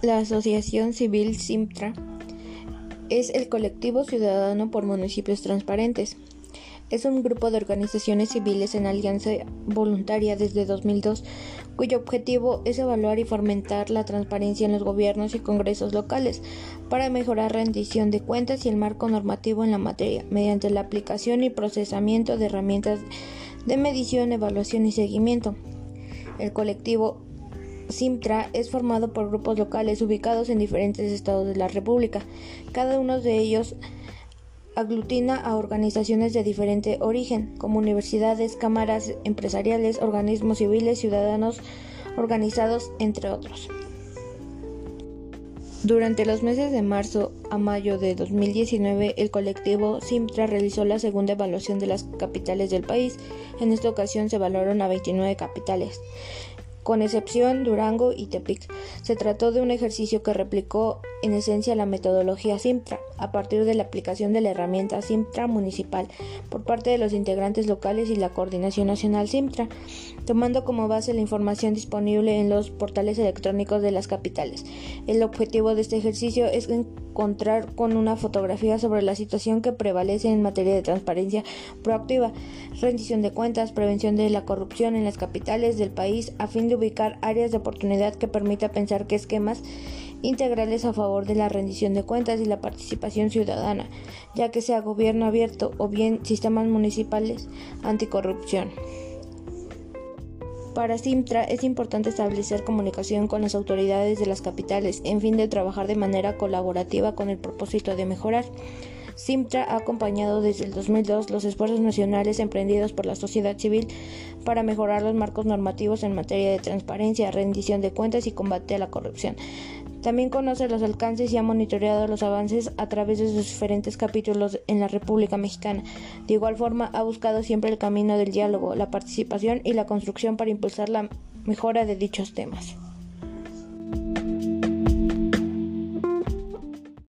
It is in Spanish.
La Asociación Civil Simtra es el colectivo ciudadano por municipios transparentes. Es un grupo de organizaciones civiles en alianza voluntaria desde 2002, cuyo objetivo es evaluar y fomentar la transparencia en los gobiernos y congresos locales para mejorar rendición de cuentas y el marco normativo en la materia, mediante la aplicación y procesamiento de herramientas de medición, evaluación y seguimiento. El colectivo Simtra es formado por grupos locales ubicados en diferentes estados de la República. Cada uno de ellos aglutina a organizaciones de diferente origen, como universidades, cámaras empresariales, organismos civiles, ciudadanos organizados, entre otros. Durante los meses de marzo a mayo de 2019, el colectivo Simtra realizó la segunda evaluación de las capitales del país. En esta ocasión se evaluaron a 29 capitales con excepción Durango y Tepic. Se trató de un ejercicio que replicó en esencia la metodología Simtra, a partir de la aplicación de la herramienta Simtra municipal por parte de los integrantes locales y la Coordinación Nacional Simtra, tomando como base la información disponible en los portales electrónicos de las capitales. El objetivo de este ejercicio es encontrar con una fotografía sobre la situación que prevalece en materia de transparencia proactiva, rendición de cuentas, prevención de la corrupción en las capitales del país, a fin de ubicar áreas de oportunidad que permita pensar que esquemas integrales a favor de la rendición de cuentas y la participación ciudadana, ya que sea gobierno abierto o bien sistemas municipales anticorrupción. Para Simtra es importante establecer comunicación con las autoridades de las capitales en fin de trabajar de manera colaborativa con el propósito de mejorar. Simtra ha acompañado desde el 2002 los esfuerzos nacionales emprendidos por la sociedad civil para mejorar los marcos normativos en materia de transparencia, rendición de cuentas y combate a la corrupción. También conoce los alcances y ha monitoreado los avances a través de sus diferentes capítulos en la República Mexicana. De igual forma, ha buscado siempre el camino del diálogo, la participación y la construcción para impulsar la mejora de dichos temas.